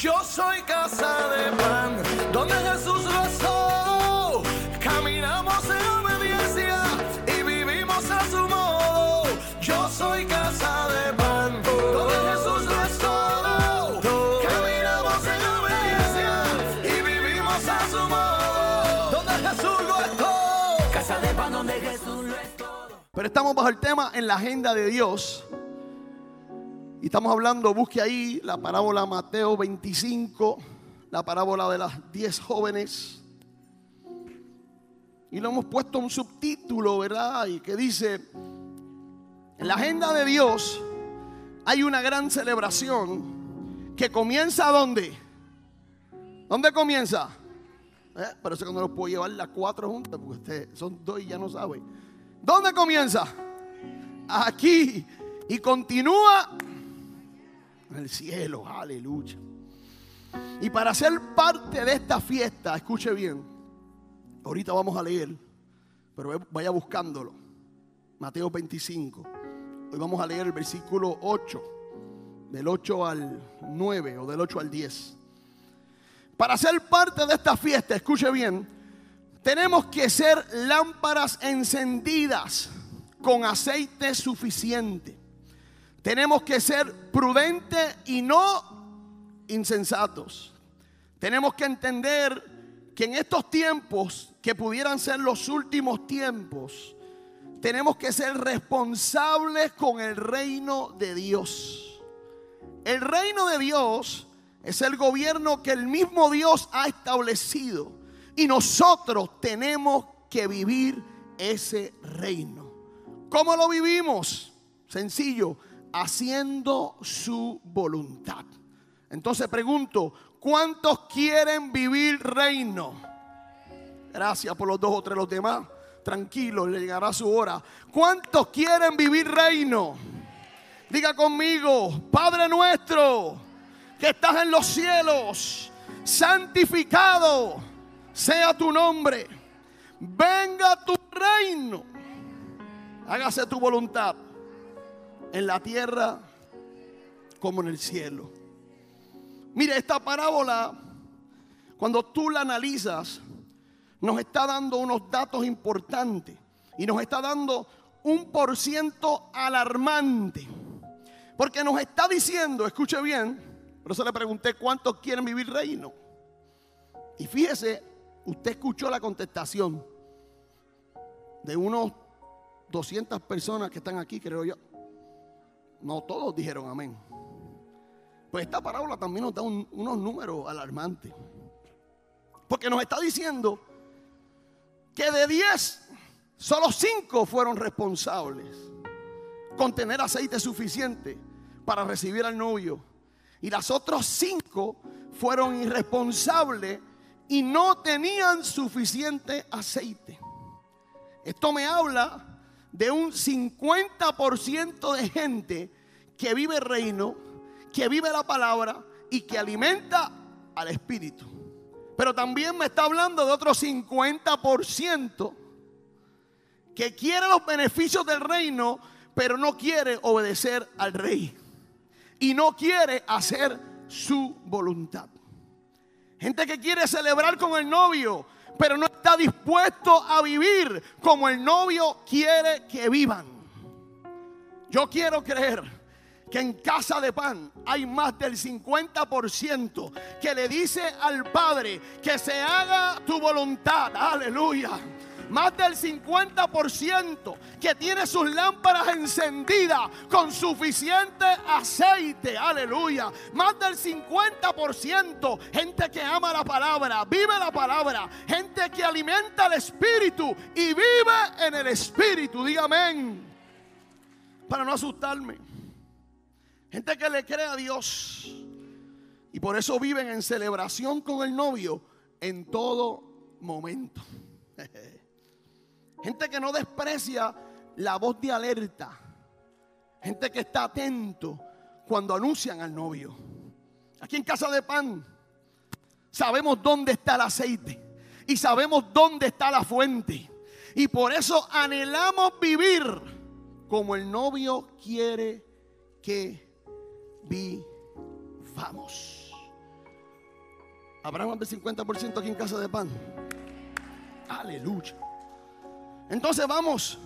Yo soy casa de pan, donde Jesús rezó. Caminamos en obediencia y vivimos a su modo. Yo soy casa de pan, donde Jesús rezó. Caminamos en obediencia y vivimos a su modo. Donde Jesús lo es todo. Casa de pan, donde Jesús lo es todo. Pero estamos bajo el tema en la agenda de Dios. Estamos hablando, busque ahí la parábola Mateo 25, la parábola de las 10 jóvenes. Y lo hemos puesto un subtítulo, ¿verdad? Y que dice, en la agenda de Dios hay una gran celebración que comienza ¿dónde? ¿Dónde comienza? ¿Eh? Por eso que no los puedo llevar las cuatro juntas, porque ustedes son dos y ya no saben. ¿Dónde comienza? Aquí. Y continúa en el cielo, aleluya. Y para ser parte de esta fiesta, escuche bien, ahorita vamos a leer, pero vaya buscándolo. Mateo 25. Hoy vamos a leer el versículo 8, del 8 al 9 o del 8 al 10. Para ser parte de esta fiesta, escuche bien, tenemos que ser lámparas encendidas con aceite suficiente. Tenemos que ser prudentes y no insensatos. Tenemos que entender que en estos tiempos, que pudieran ser los últimos tiempos, tenemos que ser responsables con el reino de Dios. El reino de Dios es el gobierno que el mismo Dios ha establecido. Y nosotros tenemos que vivir ese reino. ¿Cómo lo vivimos? Sencillo, haciendo su voluntad. Entonces pregunto, ¿cuántos quieren vivir reino? Gracias por los dos o tres los demás. Tranquilo, le llegará su hora. ¿Cuántos quieren vivir reino? Diga conmigo, Padre nuestro, que estás en los cielos, santificado sea tu nombre. Venga tu reino. Hágase tu voluntad en la tierra como en el cielo. Mire, esta parábola, cuando tú la analizas, nos está dando unos datos importantes y nos está dando un por ciento alarmante. Porque nos está diciendo, escuche bien, por eso le pregunté cuántos quieren vivir reino. Y fíjese, usted escuchó la contestación de unos 200 personas que están aquí, creo yo. No todos dijeron amén. Pues esta parábola también nos da unos números alarmantes. Porque nos está diciendo que de 10, solo 5 fueron responsables con tener aceite suficiente para recibir al novio. Y las otras 5 fueron irresponsables y no tenían suficiente aceite. Esto me habla de un 50% de gente que vive el reino, que vive la palabra y que alimenta al espíritu. Pero también me está hablando de otro 50% que quiere los beneficios del reino, pero no quiere obedecer al rey. Y no quiere hacer su voluntad. Gente que quiere celebrar con el novio, pero no está dispuesto a vivir como el novio quiere que vivan. Yo quiero creer que en casa de pan hay más del 50% que le dice al Padre que se haga tu voluntad. Aleluya más del 50% que tiene sus lámparas encendidas con suficiente aceite. Aleluya. Más del 50% gente que ama la palabra, vive la palabra, gente que alimenta el espíritu y vive en el espíritu. Dígame. Para no asustarme. Gente que le cree a Dios. Y por eso viven en celebración con el novio en todo momento. Gente que no desprecia la voz de alerta. Gente que está atento cuando anuncian al novio. Aquí en Casa de Pan sabemos dónde está el aceite y sabemos dónde está la fuente. Y por eso anhelamos vivir como el novio quiere que vivamos. ¿Habrá más del 50% aquí en casa de pan? Aleluya. Entonces vamos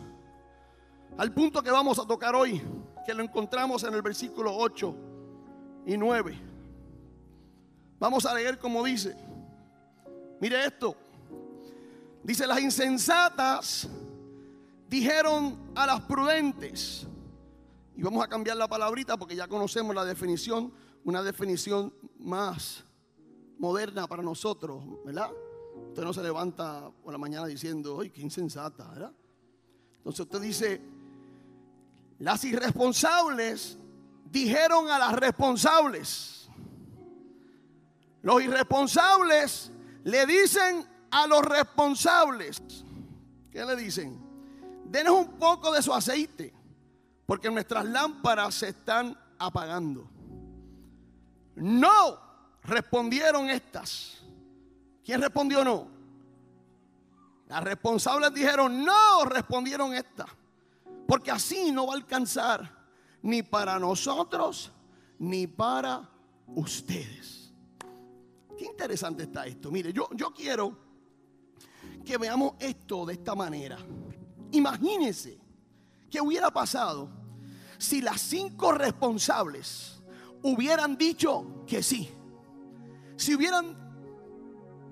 al punto que vamos a tocar hoy, que lo encontramos en el versículo 8 y 9. Vamos a leer como dice. Mire esto. Dice, las insensatas dijeron a las prudentes. Y vamos a cambiar la palabrita porque ya conocemos la definición, una definición más moderna para nosotros, ¿verdad? Usted no se levanta por la mañana diciendo, ¡ay, qué insensata! ¿verdad? Entonces usted dice, las irresponsables dijeron a las responsables. Los irresponsables le dicen a los responsables. ¿Qué le dicen? Denos un poco de su aceite, porque nuestras lámparas se están apagando. No, respondieron estas. ¿Quién respondió no? Las responsables dijeron no, respondieron estas. Porque así no va a alcanzar ni para nosotros ni para ustedes. Qué interesante está esto. Mire, yo, yo quiero que veamos esto de esta manera. Imagínense qué hubiera pasado si las cinco responsables hubieran dicho que sí. Si hubieran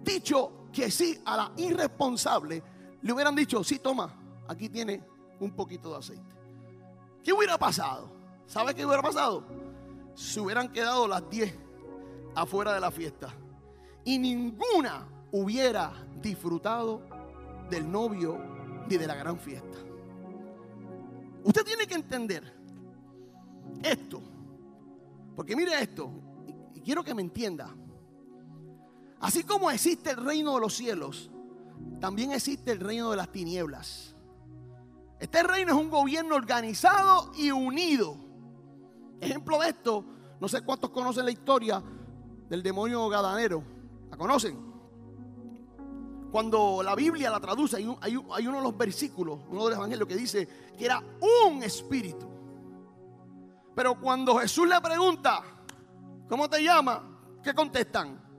dicho que sí a la irresponsable, le hubieran dicho, sí, toma, aquí tiene un poquito de aceite. ¿Qué hubiera pasado? ¿Sabe qué hubiera pasado? Se hubieran quedado las 10 afuera de la fiesta y ninguna hubiera disfrutado del novio ni de la gran fiesta. Usted tiene que entender esto, porque mire esto, y quiero que me entienda. Así como existe el reino de los cielos, también existe el reino de las tinieblas. Este reino es un gobierno organizado y unido. Ejemplo de esto, no sé cuántos conocen la historia del demonio gadanero. ¿La conocen? Cuando la Biblia la traduce, hay, uno de los versículos, uno de los evangelios que dice que era un espíritu. Pero cuando Jesús le pregunta, ¿cómo te llama? ¿Qué contestan?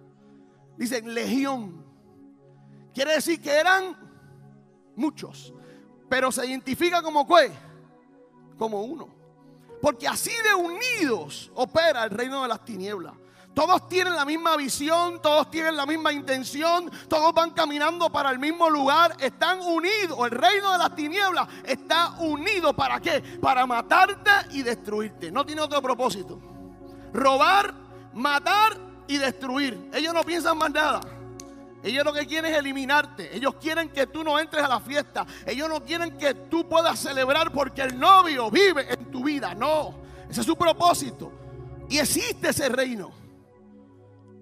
Dicen legión. Quiere decir que eran muchos pero se identifica como? Como uno. Porque así de unidos opera el reino de las tinieblas. Todos tienen la misma visión, todos tienen la misma intención, todos van caminando para el mismo lugar, están unidos. El reino de las tinieblas está unido para qué? Para matarte y destruirte. No tiene otro propósito. Robar, matar y destruir. Ellos no piensan más nada. Ellos lo que quieren es eliminarte. Ellos quieren que tú no entres a la fiesta. Ellos no quieren que tú puedas celebrar porque el novio vive en tu vida. No, ese es su propósito. Y existe ese reino.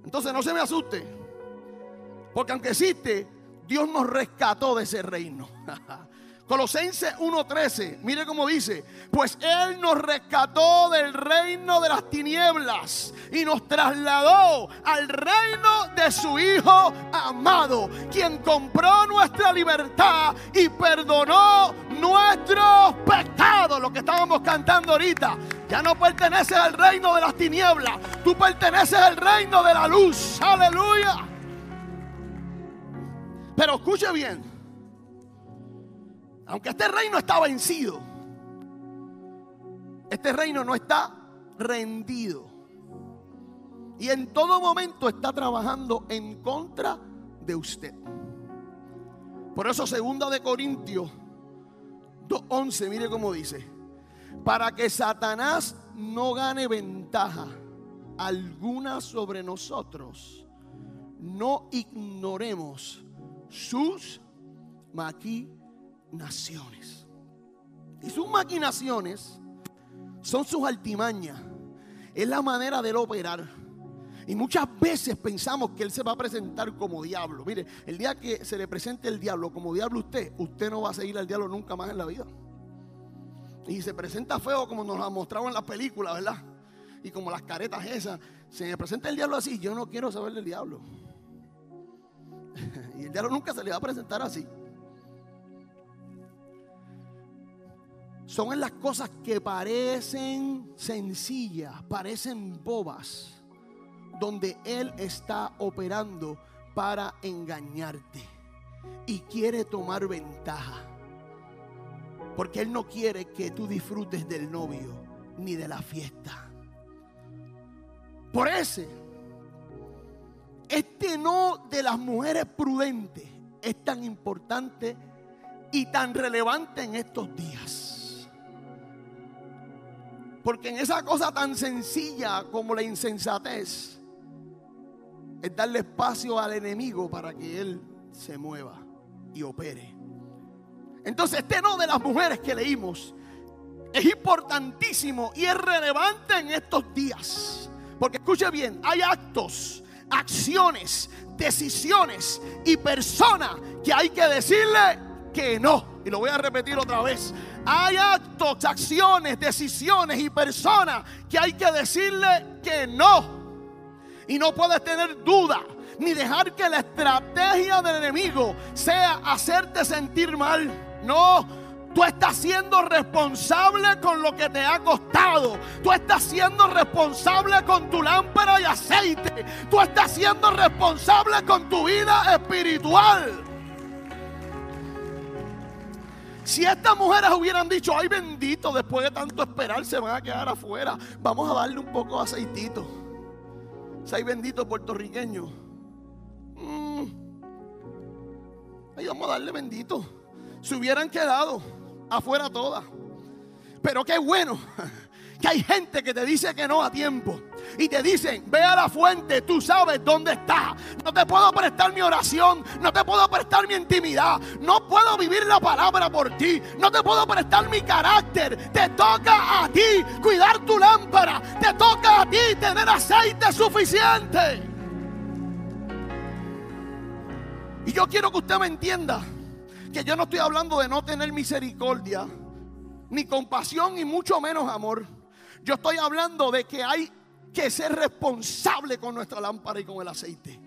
Entonces no se me asuste. Porque aunque existe, Dios nos rescató de ese reino. Colosenses 1:13, mire cómo dice, pues Él nos rescató del reino de las tinieblas y nos trasladó al reino de su Hijo amado, quien compró nuestra libertad y perdonó nuestros pecados, lo que estábamos cantando ahorita. Ya no perteneces al reino de las tinieblas, tú perteneces al reino de la luz, aleluya. Pero escuche bien. Aunque este reino está vencido, este reino no está rendido. Y en todo momento está trabajando en contra de usted. Por eso segunda de Corintios 2.11, mire cómo dice. Para que Satanás no gane ventaja alguna sobre nosotros, no ignoremos sus maquinaciones naciones. Y sus maquinaciones son sus altimañas. Es la manera de él operar. Y muchas veces pensamos que él se va a presentar como diablo. Mire, el día que se le presente el diablo como diablo a usted, usted no va a seguir al diablo nunca más en la vida. Y se presenta feo como nos lo ha mostrado en la película, ¿verdad? Y como las caretas esas. Se me presenta el diablo así, yo no quiero saber del diablo. y el diablo nunca se le va a presentar así. Son en las cosas que parecen sencillas, parecen bobas, donde Él está operando para engañarte y quiere tomar ventaja. Porque Él no quiere que tú disfrutes del novio ni de la fiesta. Por ese, este no de las mujeres prudentes es tan importante y tan relevante en estos días. Porque en esa cosa tan sencilla como la insensatez, es darle espacio al enemigo para que él se mueva y opere. Entonces, este no de las mujeres que leímos es importantísimo y es relevante en estos días. Porque escuche bien, hay actos, acciones, decisiones y personas que hay que decirle que no. Y lo voy a repetir otra vez. Hay actos, acciones, decisiones y personas que hay que decirle que no. Y no puedes tener duda ni dejar que la estrategia del enemigo sea hacerte sentir mal. No, Tú estás siendo responsable con lo que te ha costado. Tú estás siendo responsable con tu lámpara y aceite. Tú estás siendo responsable con tu vida espiritual. Si estas mujeres hubieran dicho, ay bendito, después de tanto esperar se van a quedar afuera, vamos a darle un poco de aceitito. Ay bendito puertorriqueño. Mm. Ahí vamos a darle bendito. Se hubieran quedado afuera todas. Pero qué bueno que hay gente que te dice que no a tiempo. Y te dicen, ve a la fuente, tú sabes dónde está. No te puedo prestar mi oración, no te puedo prestar mi intimidad, no puedo vivir la palabra por ti, no te puedo prestar mi carácter. Te toca a ti cuidar tu lámpara, te toca a ti tener aceite suficiente. Y yo quiero que usted me entienda que yo no estoy hablando de no tener misericordia, ni compasión, y mucho menos amor. Yo estoy hablando de que hay que ser responsable con nuestra lámpara y con el aceite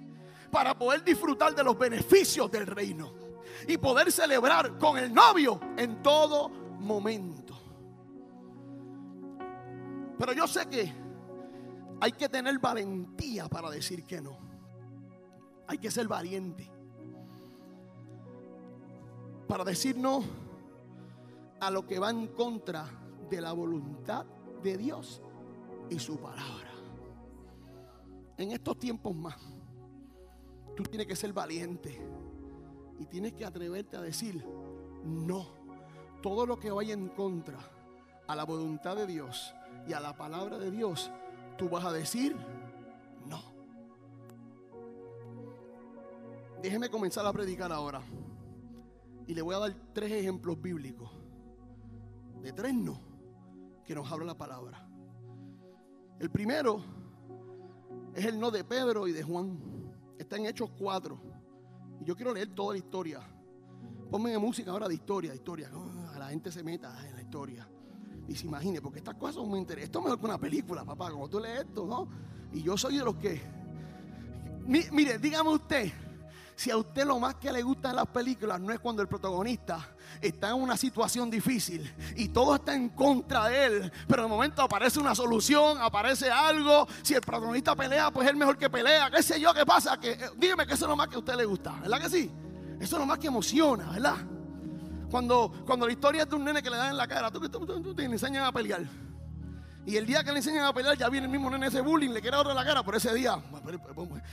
para poder disfrutar de los beneficios del reino y poder celebrar con el novio en todo momento. Pero yo sé que hay que tener valentía para decir que no. Hay que ser valiente para decir no a lo que va en contra de la voluntad de Dios y su palabra. En estos tiempos más, tú tienes que ser valiente y tienes que atreverte a decir no. Todo lo que vaya en contra a la voluntad de Dios y a la palabra de Dios, tú vas a decir no. Déjeme comenzar a predicar ahora. Y le voy a dar tres ejemplos bíblicos. De tres no, que nos habla la palabra. El primero es el no de Pedro y de Juan. Está en Hechos 4. Y yo quiero leer toda la historia. Ponme música ahora de historia, historia. A la gente se meta en la historia. Y se imagine, porque estas cosas son muy interesantes. Esto es mejor que una película, papá. Como tú lees esto, ¿no? Y yo soy de los que. Mire, dígame usted, si a usted lo más que le gusta en las películas no es cuando el protagonista está en una situación difícil y todo está en contra de él, pero de momento aparece una solución, aparece algo. Si el protagonista pelea, pues es mejor que pelea. ¿Qué sé yo qué pasa? Que, eh, dígame que eso es lo más que a usted le gusta, ¿verdad que sí? Eso es lo más que emociona, ¿verdad? Cuando, cuando la historia es de un nene que le dan en la cara, tú, tú, te enseñan a pelear. Y el día que le enseñan a pelear, ya viene el mismo nene ese bullying, le quiere ahora la cara, por ese día,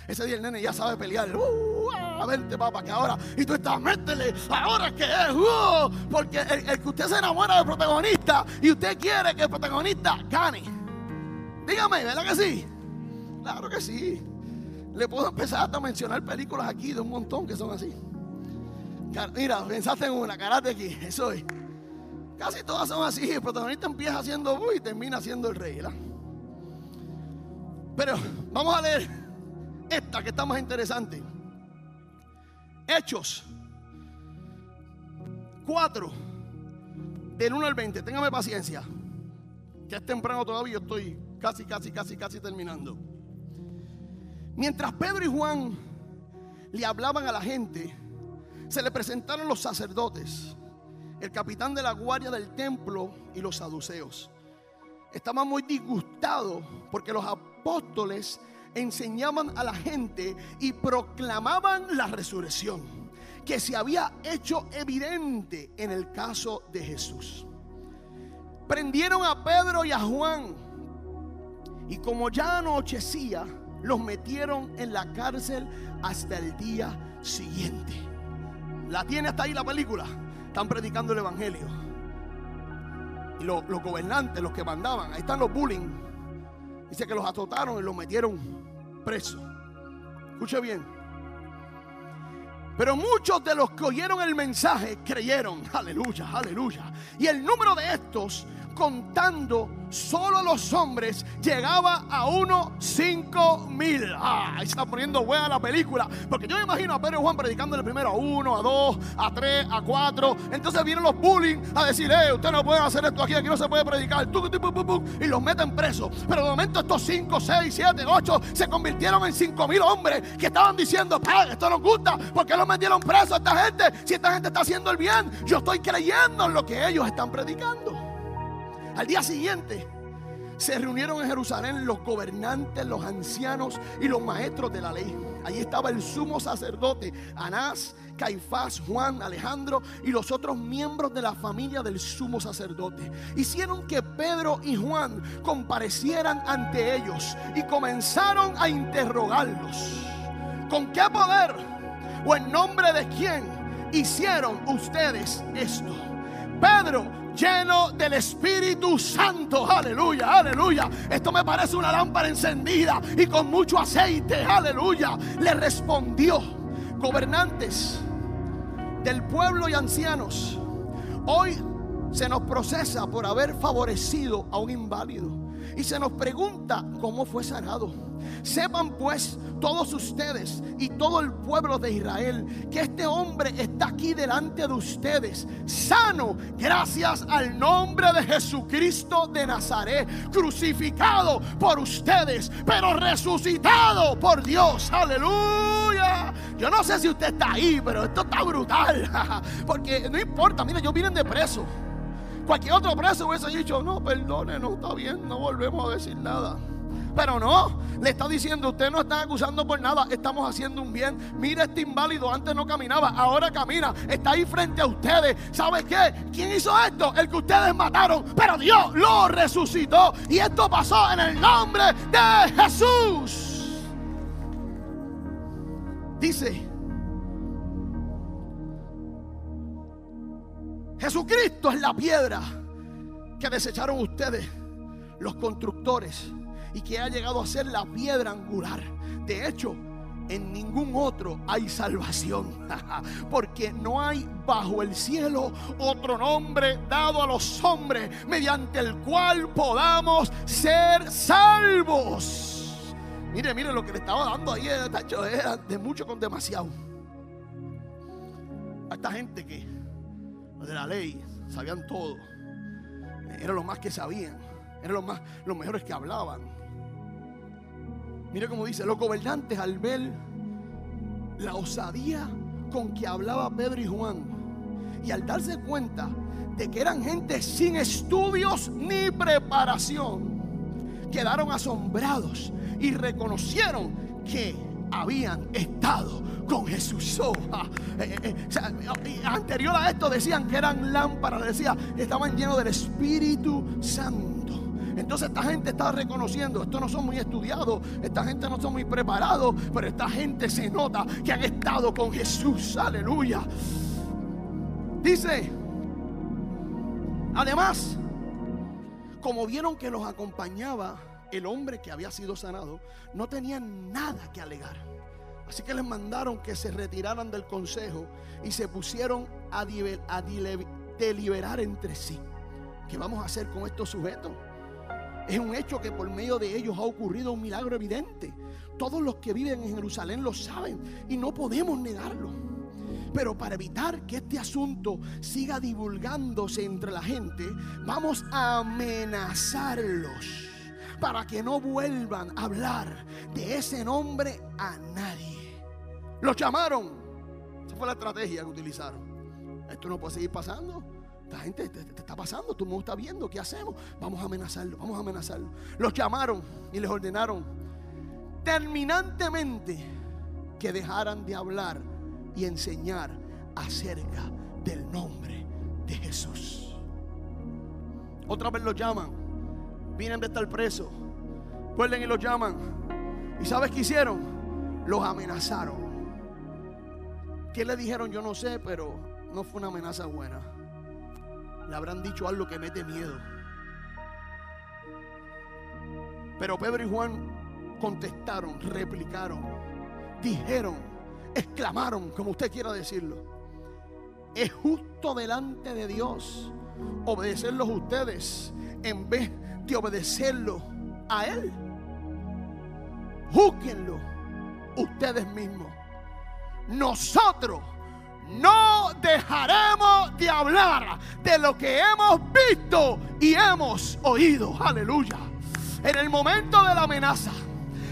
ese día el nene ya sabe pelear. Uh, a verte, papá, que ahora, y tú estás, métele, ahora que es, uh, porque el, que usted se enamora del protagonista y usted quiere que el protagonista gane. Dígame, ¿verdad que sí? Claro que sí. Le puedo empezar a mencionar películas aquí de un montón que son así. Mira, pensaste en una, karate aquí, eso es. Casi todas son así. El protagonista empieza haciendo uy y termina siendo el rey. Pero vamos a leer esta que está más interesante. Hechos 4, del 1 al 20. Téngame paciencia. Que es temprano todavía. Yo estoy casi, casi, casi, casi terminando. Mientras Pedro y Juan le hablaban a la gente, se le presentaron los sacerdotes el capitán de la guardia del templo y los saduceos. Estaban muy disgustados porque los apóstoles enseñaban a la gente y proclamaban la resurrección que se había hecho evidente en el caso de Jesús. Prendieron a Pedro y a Juan y como ya anochecía, los metieron en la cárcel hasta el día siguiente. La tiene hasta ahí la película. Están predicando el evangelio. Y los, gobernantes, los que mandaban, ahí están los bullying. Dice que los azotaron y los metieron presos. Escuche bien. Pero muchos de los que oyeron el mensaje creyeron. Aleluya, aleluya. Y el número de estos contando solo los hombres llegaba a unos cinco mil. Ah, ahí está poniendo buena la película. Porque yo me imagino a Pedro y Juan predicando el primero a uno, a dos, a tres, a cuatro. Entonces vienen los bullying a decir, eh, usted no puede hacer esto aquí, aquí no se puede predicar. Y los meten presos. Pero de momento estos cinco, seis, siete, ocho se convirtieron en cinco mil hombres que estaban diciendo, esto nos gusta. ¿Por qué los metieron presos a esta gente? Si esta gente está haciendo el bien, yo estoy creyendo en lo que ellos están predicando. Al día siguiente se reunieron en Jerusalén los gobernantes, los ancianos y los maestros de la ley. Allí estaba el sumo sacerdote Anás, Caifás, Juan, Alejandro y los otros miembros de la familia del sumo sacerdote. Hicieron que Pedro y Juan comparecieran ante ellos y comenzaron a interrogarlos. ¿Con qué poder o en nombre de quién hicieron ustedes esto? Pedro lleno del Espíritu Santo. Aleluya, aleluya. Esto me parece una lámpara encendida y con mucho aceite. Aleluya. Le respondió, gobernantes del pueblo y ancianos, hoy se nos procesa por haber favorecido a un inválido y se nos pregunta cómo fue sanado. Sepan pues todos ustedes y todo el pueblo de Israel que este hombre está aquí delante de ustedes, sano, gracias al nombre de Jesucristo de Nazaret, crucificado por ustedes, pero resucitado por Dios. Aleluya. Yo no sé si usted está ahí, pero esto está brutal. Porque no importa, mire, yo vine de preso. Cualquier otro preso hubiese dicho, no, perdone, no está bien, no volvemos a decir nada. Pero no, le está diciendo, usted no está acusando por nada, estamos haciendo un bien. Mire este inválido, antes no caminaba, ahora camina, está ahí frente a ustedes. ¿Sabe qué? ¿Quién hizo esto? El que ustedes mataron, pero Dios lo resucitó. Y esto pasó en el nombre de Jesús. Dice, Jesucristo es la piedra que desecharon ustedes, los constructores, y que ha llegado a ser la piedra angular. De hecho, en ningún otro hay salvación, porque no hay bajo el cielo otro nombre dado a los hombres mediante el cual podamos ser salvos. Mire, mire lo que le estaba dando ahí, era de mucho con demasiado. A esta gente que de la ley, sabían todo. Eran los más que sabían. Eran los más, los mejores que hablaban. Mire cómo dice, los gobernantes al ver la osadía con que hablaba Pedro y Juan y al darse cuenta de que eran gente sin estudios ni preparación, quedaron asombrados y reconocieron que habían estado con Jesús. Ah, eh, eh, eh, anterior a esto decían que eran lámparas, decía, estaban llenos del Espíritu Santo. Entonces esta gente está reconociendo, estos no son muy estudiados, esta gente no son muy preparados, pero esta gente se nota que han estado con Jesús. Aleluya. Dice, además, como vieron que los acompañaba el hombre que había sido sanado, no tenían nada que alegar. Así que les mandaron que se retiraran del consejo y se pusieron a, deliberar entre sí. ¿Qué vamos a hacer con estos sujetos? Es un hecho que por medio de ellos ha ocurrido un milagro evidente. Todos los que viven en Jerusalén lo saben y no podemos negarlo. Pero para evitar que este asunto siga divulgándose entre la gente, vamos a amenazarlos para que no vuelvan a hablar de ese nombre a nadie. Los llamaron. Esa fue la estrategia que utilizaron. Esto no puede seguir pasando. La gente te, está pasando, tú me está viendo, ¿qué hacemos? Vamos a amenazarlo, vamos a amenazarlo. Los llamaron y les ordenaron, determinantemente que dejaran de hablar y enseñar acerca del nombre de Jesús. Otra vez los llaman, vienen de estar presos, vuelven y los llaman. ¿Y sabes qué hicieron? Los amenazaron. ¿Qué le dijeron? Yo no sé, pero no fue una amenaza buena. Le habrán dicho algo que mete miedo. Pero Pedro y Juan contestaron, replicaron, dijeron, exclamaron, como usted quiera decirlo. Es justo delante de Dios obedecerlos ustedes en vez de obedecerlo a Él. Júzguenlo ustedes mismos. Nosotros no dejaremos de hablar de lo que hemos visto y hemos oído. Aleluya. En el momento de la amenaza.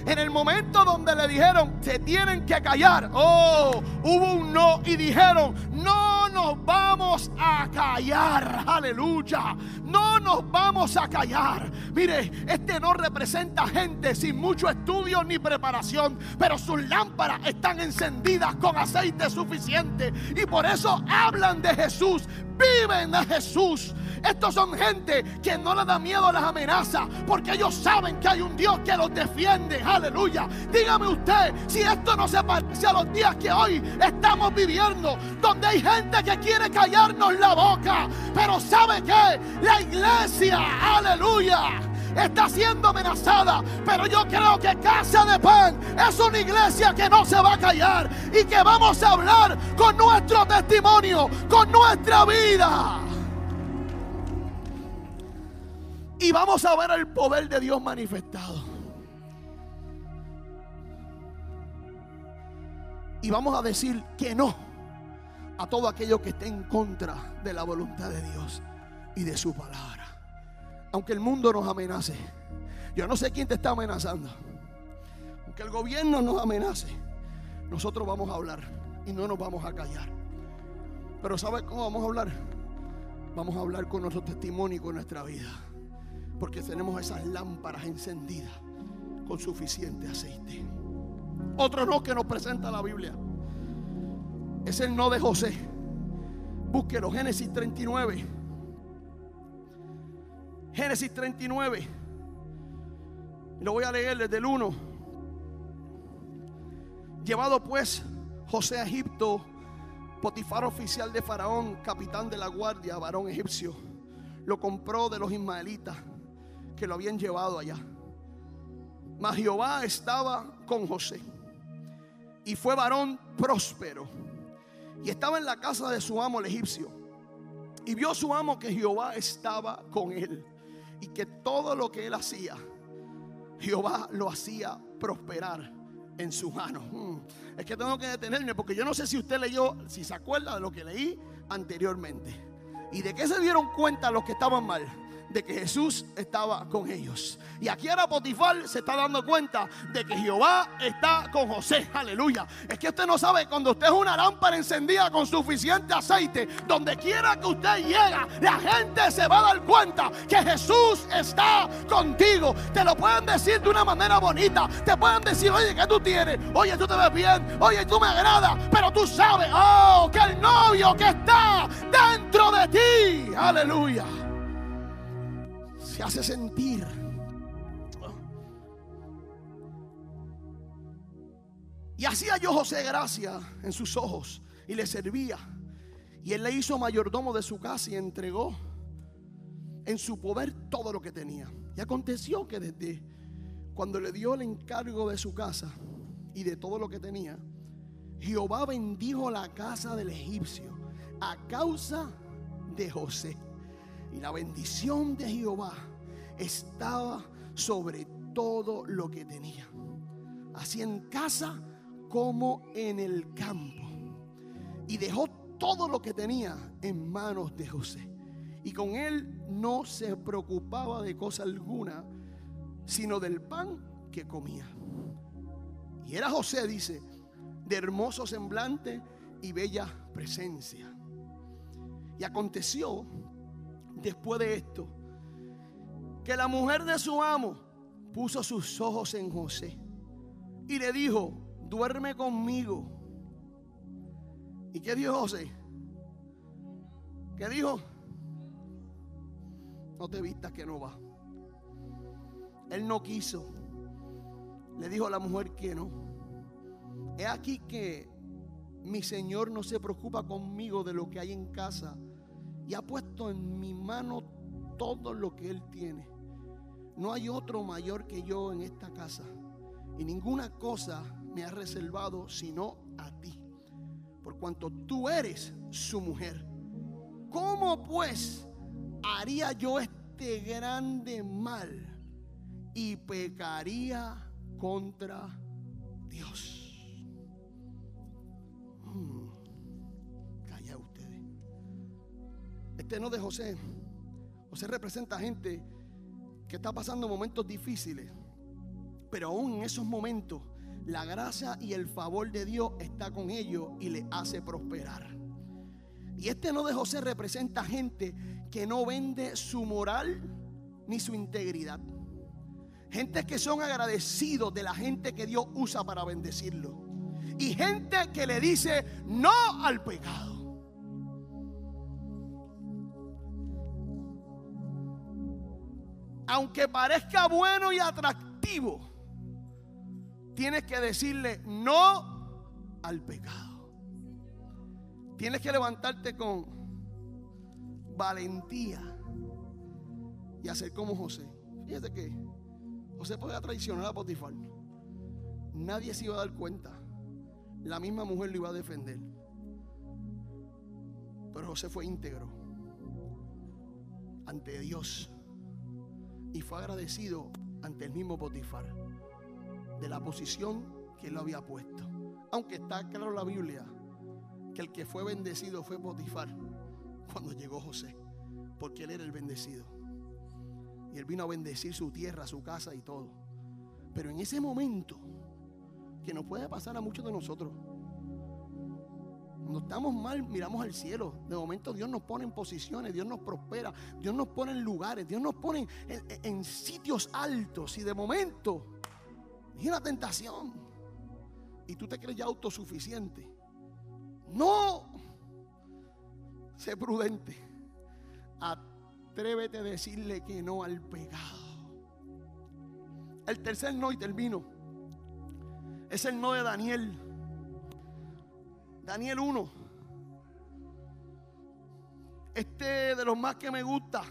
En el momento donde le dijeron, se tienen que callar. Oh, hubo un no y dijeron, no nos vamos a callar. Aleluya. No nos vamos a callar. Mire, este no representa gente sin mucho estudio ni preparación, pero sus lámparas están encendidas con aceite suficiente. Y por eso hablan de Jesús, viven de Jesús. Estos son gente que no le da miedo a las amenazas porque ellos saben que hay un Dios que los defiende. Aleluya. Dígame usted si esto no se parece a los días que hoy estamos viviendo, donde hay gente que quiere callarnos la boca. Pero ¿sabe qué? La iglesia, aleluya está siendo amenazada. Pero yo creo que Casa de Pan es una iglesia que no se va a callar y que vamos a hablar con nuestro testimonio, con nuestra vida. Y vamos a ver el poder de Dios manifestado. Y vamos a decir que no a todo aquello que esté en contra de la voluntad de Dios y de su palabra. Aunque el mundo nos amenace. Yo no sé quién te está amenazando. Aunque el gobierno nos amenace. Nosotros vamos a hablar y no nos vamos a callar. Pero ¿sabe cómo vamos a hablar? Vamos a hablar con nuestro testimonio y con nuestra vida. Porque tenemos esas lámparas encendidas con suficiente aceite. Otro no que nos presenta la Biblia es el no de José. Búsquelo, Génesis 39. Génesis 39. Lo voy a leer desde el 1. Llevado pues José a Egipto, Potifar oficial de Faraón, capitán de la guardia, varón egipcio, lo compró de los ismaelitas que lo habían llevado allá. Mas Jehová estaba con José y fue varón próspero y estaba en la casa de su amo el egipcio. Y vio su amo que Jehová estaba con él y que todo lo que él hacía, Jehová lo hacía prosperar en su mano. Hmm. Es que tengo que detenerme porque yo no sé si usted leyó, si se acuerda de lo que leí anteriormente. ¿Y de qué se dieron cuenta los que estaban mal? De que Jesús estaba con ellos. Y aquí ahora Potifar se está dando cuenta de que Jehová está con José. Aleluya. Es que usted no sabe cuando usted es una lámpara encendida con suficiente aceite, donde quiera que usted llega, la gente se va a dar cuenta que Jesús está contigo. Te lo pueden decir de una manera bonita. Te pueden decir, oye, ¿qué tú tienes? Oye, tú te ves bien. Oye, tú me agradas. Pero tú sabes, oh, que el novio que está dentro de ti. Aleluya se hace sentir. Y hacía yo José gracia en sus ojos y le servía. Y él le hizo mayordomo de su casa y entregó en su poder todo lo que tenía. Y aconteció que desde cuando le dio el encargo de su casa y de todo lo que tenía, Jehová bendijo la casa del egipcio a causa de José. Y la bendición de Jehová estaba sobre todo lo que tenía. Así en casa como en el campo. Y dejó todo lo que tenía en manos de José. Y con él no se preocupaba de cosa alguna, sino del pan que comía. Y era José, dice, de hermoso semblante y bella presencia. Y aconteció después de esto que la mujer de su amo puso sus ojos en José y le dijo, duerme conmigo. ¿Y qué dijo José? ¿Qué dijo? No te vistas que no va. Él no quiso. Le dijo a la mujer que no. He aquí que mi Señor no se preocupa conmigo de lo que hay en casa y ha puesto en mi mano todo lo que Él tiene. No hay otro mayor que yo en esta casa y ninguna cosa me ha reservado sino a ti, por cuanto tú eres su mujer. ¿Cómo pues haría yo este grande mal y pecaría contra Dios? Este no de José. José representa gente que está pasando momentos difíciles. Pero aún en esos momentos, la gracia y el favor de Dios está con ellos y le hace prosperar. Y este no de José representa gente que no vende su moral ni su integridad. Gente que son agradecidos de la gente que Dios usa para bendecirlo. Y gente que le dice no al pecado. Aunque parezca bueno y atractivo, tienes que decirle no al pecado. Tienes que levantarte con valentía y hacer como José. Fíjate que José podía traicionar a Potifar. Nadie se iba a dar cuenta. La misma mujer lo iba a defender. Pero José fue íntegro ante Dios y fue agradecido ante el mismo Potifar de la posición que lo había puesto. Aunque está claro en la Biblia que el que fue bendecido fue Potifar cuando llegó José, porque él era el bendecido. Y él vino a bendecir su tierra, su casa y todo. Pero en ese momento, que nos puede pasar a muchos de nosotros, cuando estamos mal, miramos al cielo. De momento Dios nos pone en posiciones, Dios nos prospera, Dios nos pone en lugares, Dios nos pone en, en sitios altos. Y de momento, viene una tentación. Y tú te crees ya autosuficiente. No. Sé prudente. Atrévete a decirle que no al pecado. El tercer no y termino. Es el no de Daniel. Daniel 1. Este de los más que me gusta.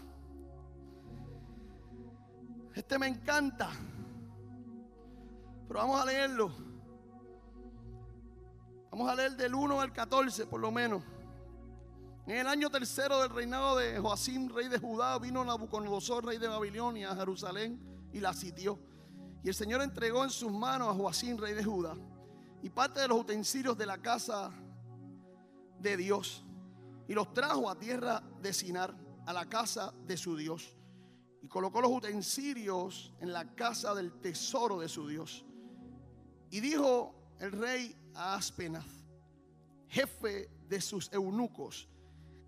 Este me encanta. Pero vamos a leerlo. Vamos a leer del 1 al 14 por lo menos. En el año tercero del reinado de Joacim, rey de Judá, vino Nabucodonosor, rey de Babilonia, a Jerusalén y la sitió. Y el Señor entregó en sus manos a Joacim, rey de Judá, y parte de los utensilios de la casa de Dios. Y los trajo a tierra de Sinar, a la casa de su Dios. Y colocó los utensilios en la casa del tesoro de su Dios. Y dijo el rey a Aspenaz, jefe de sus eunucos,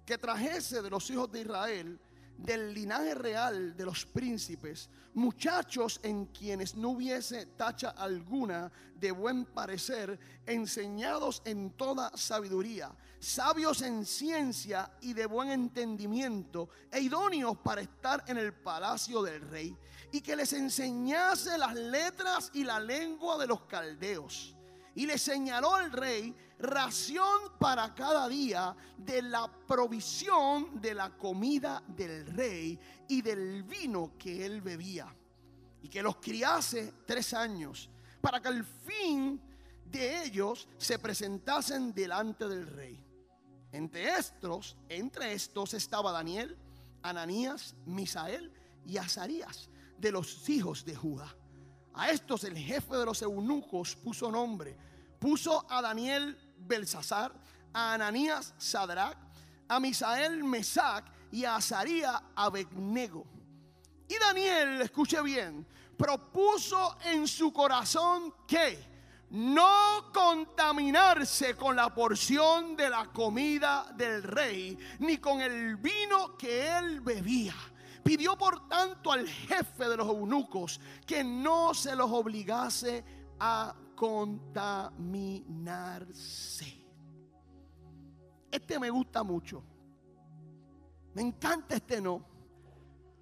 que trajese de los hijos de Israel, del linaje real de los príncipes, muchachos en quienes no hubiese tacha alguna de buen parecer, enseñados en toda sabiduría, sabios en ciencia y de buen entendimiento, e idóneos para estar en el palacio del rey, y que les enseñase las letras y la lengua de los caldeos y le señaló al rey ración para cada día de la provisión de la comida del rey y del vino que él bebía. Y que los criase tres años para que al fin de ellos se presentasen delante del rey. Entre estos, entre estos estaba Daniel, Ananías, Misael y Azarías de los hijos de Judá. A estos el jefe de los eunucos puso nombre puso a Daniel Belsasar, a Ananías Sadrach, a Misael Mesac y a Azaría Abednego. Y Daniel, escuche bien, propuso en su corazón que no contaminarse con la porción de la comida del rey, ni con el vino que él bebía. Pidió por tanto al jefe de los eunucos que no se los obligase a contaminarse. Este me gusta mucho. Me encanta este no.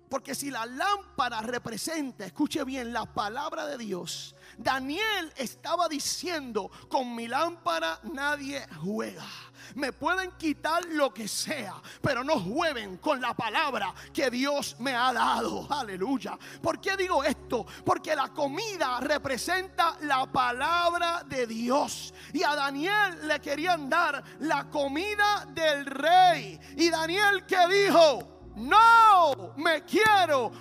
Porque si la lámpara representa, escuche bien, la palabra de Dios, Daniel estaba diciendo, con mi lámpara nadie juega. Me pueden quitar lo que sea, pero no jueguen con la palabra que Dios me ha dado. Aleluya. ¿Por qué digo esto? Porque la comida representa la palabra de Dios. Y a Daniel le querían dar la comida del rey. Y Daniel que dijo, no me quiero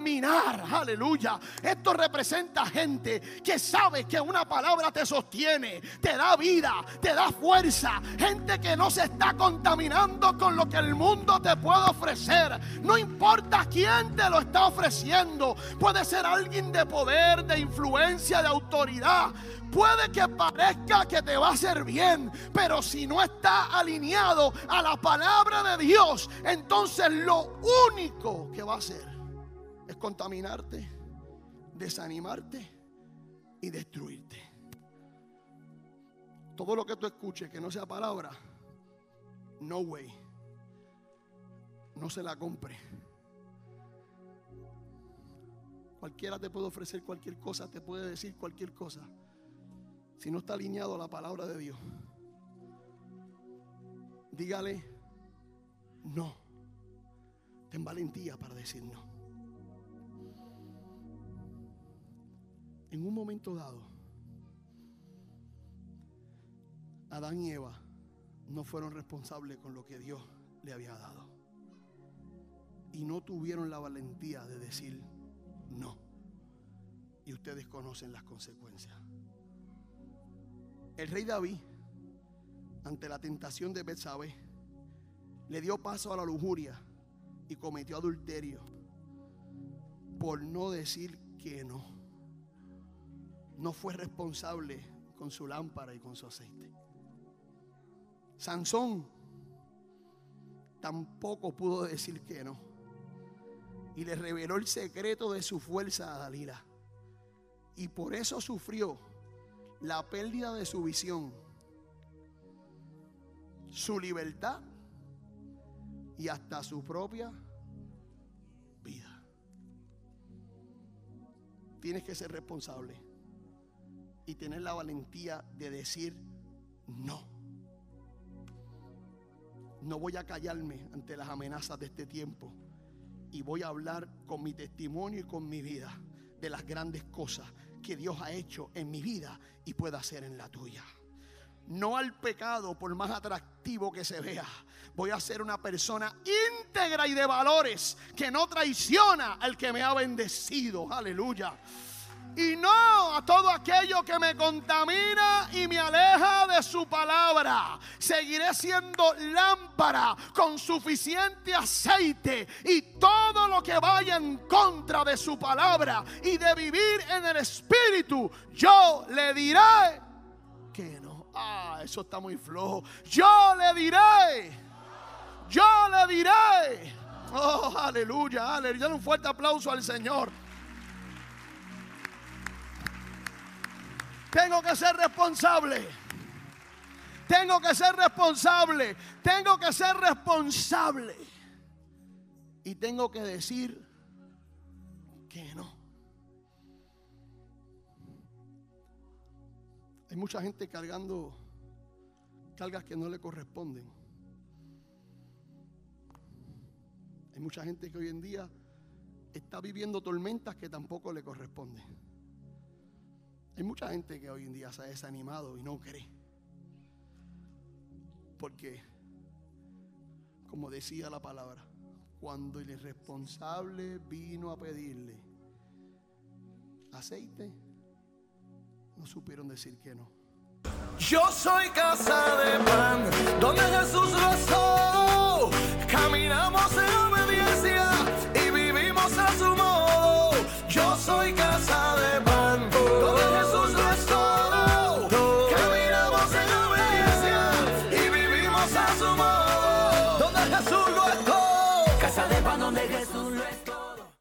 contaminar. Aleluya. Esto representa gente que sabe que una palabra te sostiene, te da vida, te da fuerza. Gente que no se está contaminando con lo que el mundo te puede ofrecer. No importa quién te lo está ofreciendo. Puede ser alguien de poder, de influencia, de autoridad. Puede que parezca que te va a hacer bien, pero si no está alineado a la palabra de Dios, entonces lo único que va a hacer es contaminarte, desanimarte y destruirte. Todo lo que tú escuches que no sea palabra, no way. No se la compre. Cualquiera te puede ofrecer cualquier cosa, te puede decir cualquier cosa si no está alineado a la palabra de Dios. Dígale, no. Ten valentía para decir no. En un momento dado, Adán y Eva no fueron responsables con lo que Dios le había dado. Y no tuvieron la valentía de decir no. Y ustedes conocen las consecuencias. El rey David, ante la tentación de Betsabé, le dio paso a la lujuria y cometió adulterio por no decir que no. No fue responsable con su lámpara y con su aceite. Sansón tampoco pudo decir que no. Y le reveló el secreto de su fuerza a Dalila. Y por eso sufrió la pérdida de su visión, su libertad y hasta su propia vida. Tienes que ser responsable y tener la valentía de decir no. No voy a callarme ante las amenazas de este tiempo y voy a hablar con mi testimonio y con mi vida de las grandes cosas que Dios ha hecho en mi vida y pueda hacer en la tuya. No al pecado, por más atractivo que se vea. Voy a ser una persona íntegra y de valores que no traiciona al que me ha bendecido. Aleluya y no a todo aquello que me contamina y me aleja de su palabra. Seguiré siendo lámpara con suficiente aceite y todo lo que vaya en contra de su palabra y de vivir en el espíritu, yo le diré que no. Ah, eso está muy flojo. Yo le diré. Yo le diré. Oh, aleluya, aleluya. Un fuerte aplauso al Señor. Tengo que ser responsable. Tengo que ser responsable. Tengo que ser responsable. Y tengo que decir que no. Hay mucha gente cargando cargas que no le corresponden. Hay mucha gente que hoy en día está viviendo tormentas que tampoco le corresponden. Hay mucha gente que hoy en día se ha desanimado y no cree. Porque, como decía la palabra, cuando el irresponsable vino a pedirle aceite, no supieron decir que no. Yo soy casa de pan, donde Jesús rezó. Caminamos en obediencia y vivimos a su modo. Yo soy casa